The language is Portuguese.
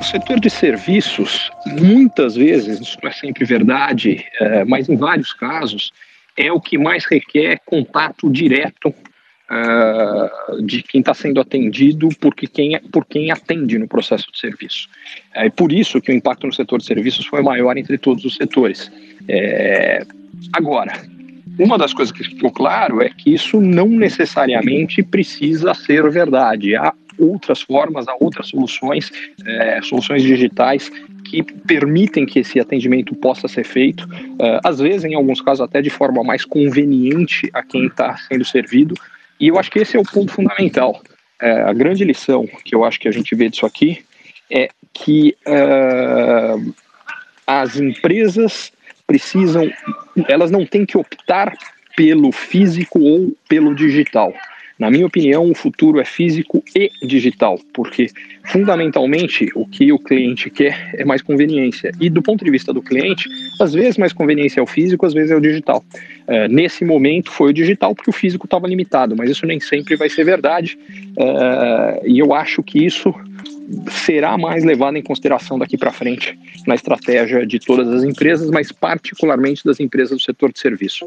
O setor de serviços, muitas vezes, isso não é sempre verdade, é, mas em vários casos, é o que mais requer contato direto uh, de quem está sendo atendido porque quem, é, por quem atende no processo de serviço. É por isso que o impacto no setor de serviços foi maior entre todos os setores. É, agora, uma das coisas que ficou claro é que isso não necessariamente precisa ser verdade. Há outras formas, há outras soluções, é, soluções digitais que permitem que esse atendimento possa ser feito, uh, às vezes, em alguns casos, até de forma mais conveniente a quem está sendo servido. E eu acho que esse é o ponto fundamental. Uh, a grande lição que eu acho que a gente vê disso aqui é que uh, as empresas precisam, elas não têm que optar pelo físico ou pelo digital. Na minha opinião, o futuro é físico e digital, porque fundamentalmente o que o cliente quer é mais conveniência. E do ponto de vista do cliente, às vezes mais conveniência é o físico, às vezes é o digital. Uh, nesse momento foi o digital porque o físico estava limitado, mas isso nem sempre vai ser verdade. Uh, e eu acho que isso será mais levado em consideração daqui para frente na estratégia de todas as empresas, mas particularmente das empresas do setor de serviço.